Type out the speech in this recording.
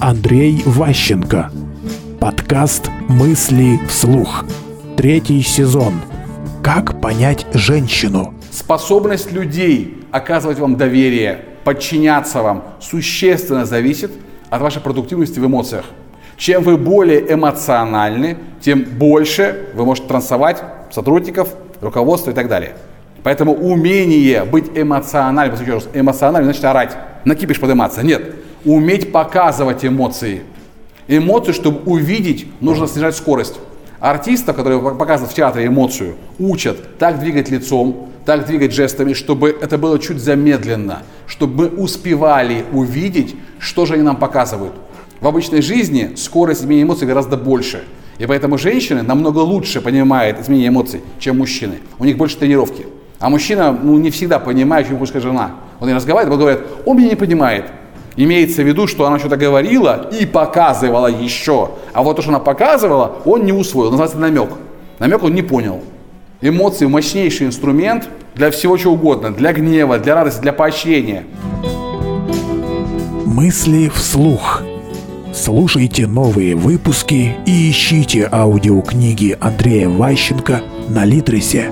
Андрей Ващенко. Подкаст «Мысли вслух». Третий сезон. Как понять женщину? Способность людей оказывать вам доверие, подчиняться вам, существенно зависит от вашей продуктивности в эмоциях. Чем вы более эмоциональны, тем больше вы можете трансовать сотрудников, руководство и так далее. Поэтому умение быть эмоциональным, эмоциональным значит орать, на кипиш подниматься. Нет, уметь показывать эмоции. Эмоции, чтобы увидеть, нужно снижать скорость. Артиста, который показывает в театре эмоцию, учат так двигать лицом, так двигать жестами, чтобы это было чуть замедленно, чтобы мы успевали увидеть, что же они нам показывают. В обычной жизни скорость изменения эмоций гораздо больше. И поэтому женщины намного лучше понимают изменение эмоций, чем мужчины. У них больше тренировки. А мужчина ну, не всегда понимает, чем хочет жена. Он не разговаривает, он говорит, он меня не понимает. Имеется в виду, что она что-то говорила и показывала еще. А вот то, что она показывала, он не усвоил. Называется намек. Намек он не понял. Эмоции – мощнейший инструмент для всего чего угодно. Для гнева, для радости, для поощрения. Мысли вслух. Слушайте новые выпуски и ищите аудиокниги Андрея Ващенко на Литресе.